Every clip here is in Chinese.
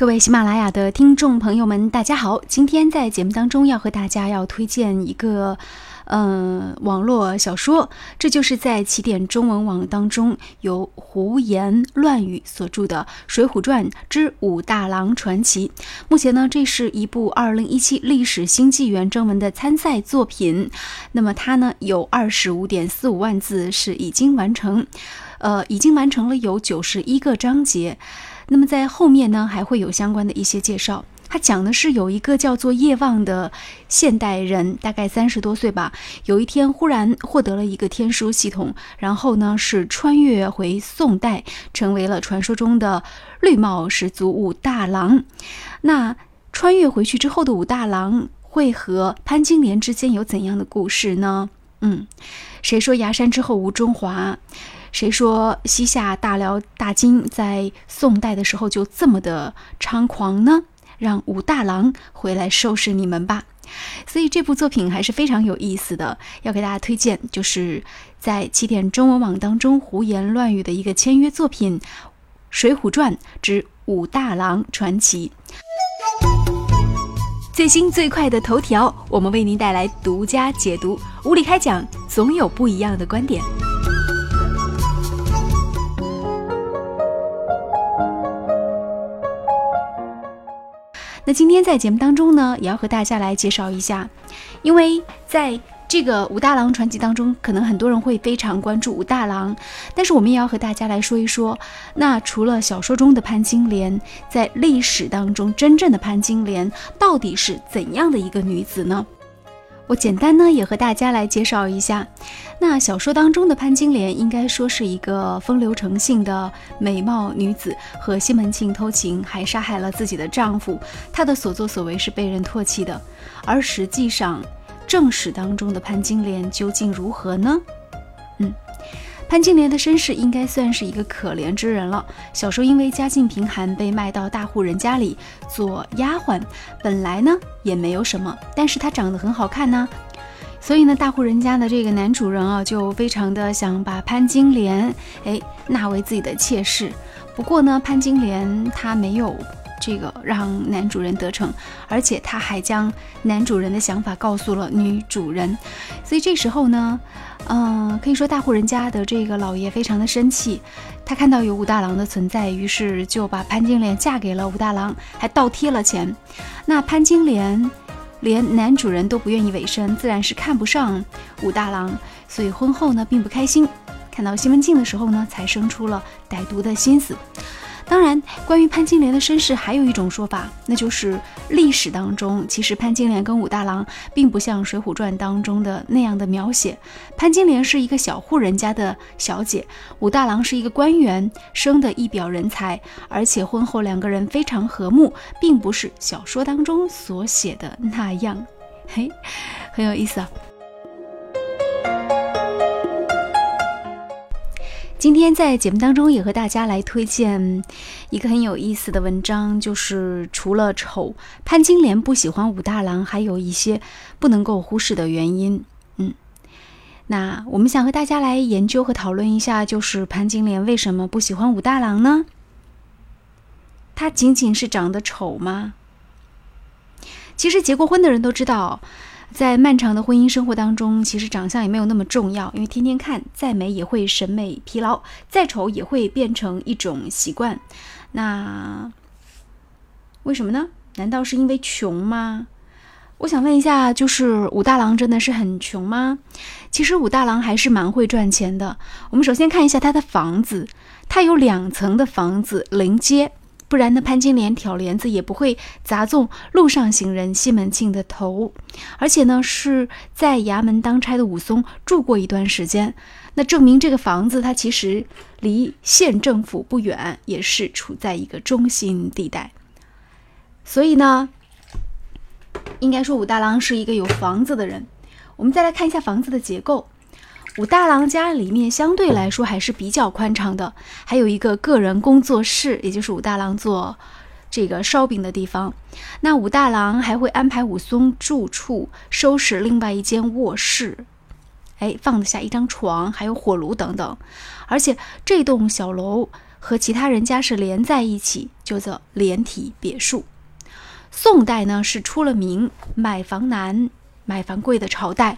各位喜马拉雅的听众朋友们，大家好！今天在节目当中要和大家要推荐一个，嗯，网络小说，这就是在起点中文网当中由胡言乱语所著的《水浒传之武大郎传奇》。目前呢，这是一部二零一七历史新纪元征文的参赛作品。那么它呢有二十五点四五万字，是已经完成，呃，已经完成了有九十一个章节。那么在后面呢，还会有相关的一些介绍。他讲的是有一个叫做叶望的现代人，大概三十多岁吧。有一天忽然获得了一个天书系统，然后呢是穿越回宋代，成为了传说中的绿帽十足武大郎。那穿越回去之后的武大郎会和潘金莲之间有怎样的故事呢？嗯，谁说崖山之后无中华？谁说西夏大辽大金在宋代的时候就这么的猖狂呢？让武大郎回来收拾你们吧！所以这部作品还是非常有意思的，要给大家推荐，就是在起点中文网当中胡言乱语的一个签约作品《水浒传之武大郎传奇》。最新最快的头条，我们为您带来独家解读，无理开讲，总有不一样的观点。那今天在节目当中呢，也要和大家来介绍一下，因为在这个武大郎传奇当中，可能很多人会非常关注武大郎，但是我们也要和大家来说一说，那除了小说中的潘金莲，在历史当中真正的潘金莲到底是怎样的一个女子呢？我简单呢也和大家来介绍一下，那小说当中的潘金莲应该说是一个风流成性的美貌女子，和西门庆偷情，还杀害了自己的丈夫，她的所作所为是被人唾弃的。而实际上，正史当中的潘金莲究竟如何呢？嗯。潘金莲的身世应该算是一个可怜之人了。小时候因为家境贫寒，被卖到大户人家里做丫鬟。本来呢也没有什么，但是她长得很好看呢，所以呢大户人家的这个男主人啊就非常的想把潘金莲哎纳为自己的妾室。不过呢潘金莲她没有这个让男主人得逞，而且他还将男主人的想法告诉了女主人。所以这时候呢。嗯，可以说大户人家的这个老爷非常的生气，他看到有武大郎的存在，于是就把潘金莲嫁给了武大郎，还倒贴了钱。那潘金莲连男主人都不愿意委身，自然是看不上武大郎，所以婚后呢并不开心。看到西门庆的时候呢，才生出了歹毒的心思。当然，关于潘金莲的身世，还有一种说法，那就是历史当中，其实潘金莲跟武大郎并不像《水浒传》当中的那样的描写。潘金莲是一个小户人家的小姐，武大郎是一个官员，生的一表人才，而且婚后两个人非常和睦，并不是小说当中所写的那样。嘿，很有意思啊。今天在节目当中也和大家来推荐一个很有意思的文章，就是除了丑，潘金莲不喜欢武大郎，还有一些不能够忽视的原因。嗯，那我们想和大家来研究和讨论一下，就是潘金莲为什么不喜欢武大郎呢？他仅仅是长得丑吗？其实结过婚的人都知道。在漫长的婚姻生活当中，其实长相也没有那么重要，因为天天看，再美也会审美疲劳，再丑也会变成一种习惯。那为什么呢？难道是因为穷吗？我想问一下，就是武大郎真的是很穷吗？其实武大郎还是蛮会赚钱的。我们首先看一下他的房子，他有两层的房子临街。不然呢，潘金莲挑帘子也不会砸中路上行人西门庆的头，而且呢是在衙门当差的武松住过一段时间，那证明这个房子它其实离县政府不远，也是处在一个中心地带。所以呢，应该说武大郎是一个有房子的人。我们再来看一下房子的结构。武大郎家里面相对来说还是比较宽敞的，还有一个个人工作室，也就是武大郎做这个烧饼的地方。那武大郎还会安排武松住处，收拾另外一间卧室，哎，放得下一张床，还有火炉等等。而且这栋小楼和其他人家是连在一起，叫做连体别墅。宋代呢是出了名买房难、买房贵的朝代。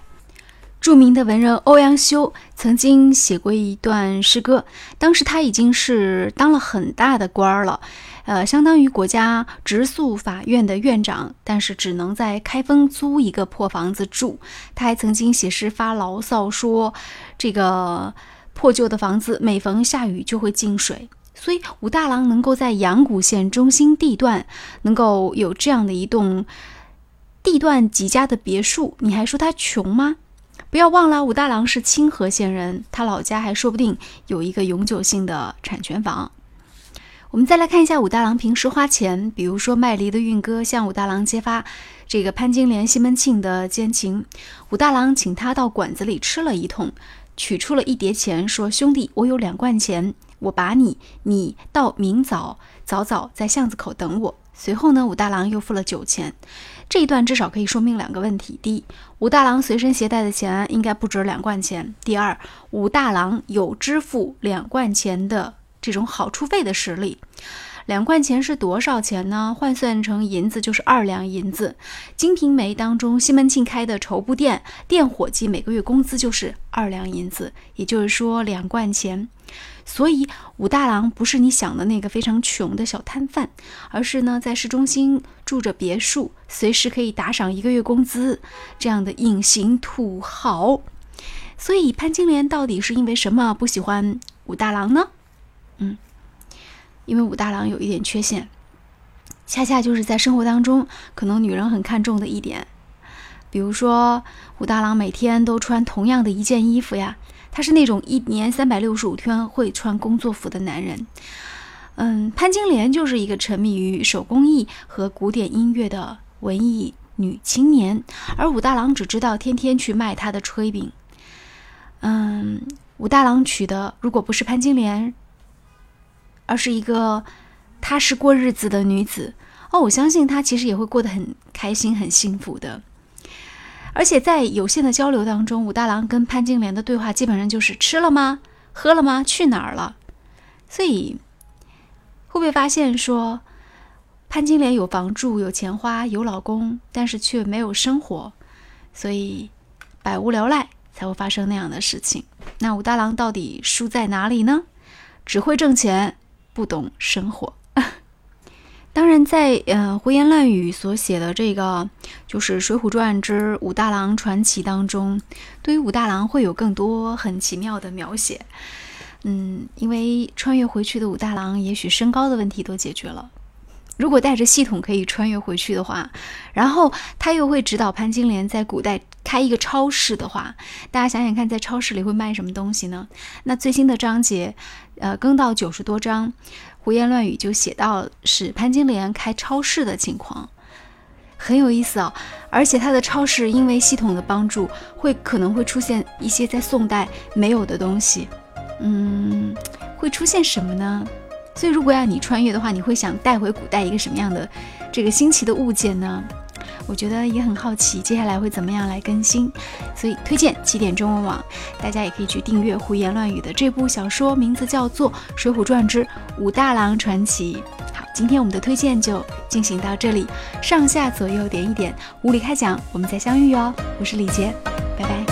著名的文人欧阳修曾经写过一段诗歌，当时他已经是当了很大的官儿了，呃，相当于国家直诉法院的院长，但是只能在开封租一个破房子住。他还曾经写诗发牢骚说，这个破旧的房子每逢下雨就会进水。所以武大郎能够在阳谷县中心地段能够有这样的一栋地段极佳的别墅，你还说他穷吗？不要忘了，武大郎是清河县人，他老家还说不定有一个永久性的产权房。我们再来看一下武大郎平时花钱，比如说卖梨的运哥向武大郎揭发这个潘金莲、西门庆的奸情，武大郎请他到馆子里吃了一通，取出了一叠钱，说：“兄弟，我有两贯钱，我把你，你到明早早早在巷子口等我。”随后呢，武大郎又付了酒钱。这一段至少可以说明两个问题：第一，武大郎随身携带的钱应该不止两贯钱；第二，武大郎有支付两贯钱的这种好处费的实力。两贯钱是多少钱呢？换算成银子就是二两银子。《金瓶梅》当中，西门庆开的绸布店店伙计每个月工资就是二两银子，也就是说两贯钱。所以武大郎不是你想的那个非常穷的小摊贩，而是呢在市中心住着别墅，随时可以打赏一个月工资这样的隐形土豪。所以潘金莲到底是因为什么不喜欢武大郎呢？嗯。因为武大郎有一点缺陷，恰恰就是在生活当中，可能女人很看重的一点，比如说武大郎每天都穿同样的一件衣服呀，他是那种一年三百六十五天会穿工作服的男人。嗯，潘金莲就是一个沉迷于手工艺和古典音乐的文艺女青年，而武大郎只知道天天去卖他的炊饼。嗯，武大郎娶的如果不是潘金莲。而是一个踏实过日子的女子哦，我相信她其实也会过得很开心、很幸福的。而且在有限的交流当中，武大郎跟潘金莲的对话基本上就是吃了吗？喝了吗？去哪儿了？所以会不会发现说，潘金莲有房住、有钱花、有老公，但是却没有生活，所以百无聊赖才会发生那样的事情。那武大郎到底输在哪里呢？只会挣钱。不懂生活，当然，在呃胡言乱语所写的这个就是《水浒传之武大郎传奇》当中，对于武大郎会有更多很奇妙的描写。嗯，因为穿越回去的武大郎，也许身高的问题都解决了。如果带着系统可以穿越回去的话，然后他又会指导潘金莲在古代开一个超市的话，大家想想看，在超市里会卖什么东西呢？那最新的章节，呃，更到九十多章，胡言乱语就写到是潘金莲开超市的情况，很有意思哦。而且他的超市因为系统的帮助，会可能会出现一些在宋代没有的东西。嗯，会出现什么呢？所以，如果要你穿越的话，你会想带回古代一个什么样的这个新奇的物件呢？我觉得也很好奇，接下来会怎么样来更新。所以，推荐起点中文网，大家也可以去订阅胡言乱语的这部小说，名字叫做《水浒传之武大郎传奇》。好，今天我们的推荐就进行到这里，上下左右点一点，无理开讲，我们再相遇哦。我是李杰，拜拜。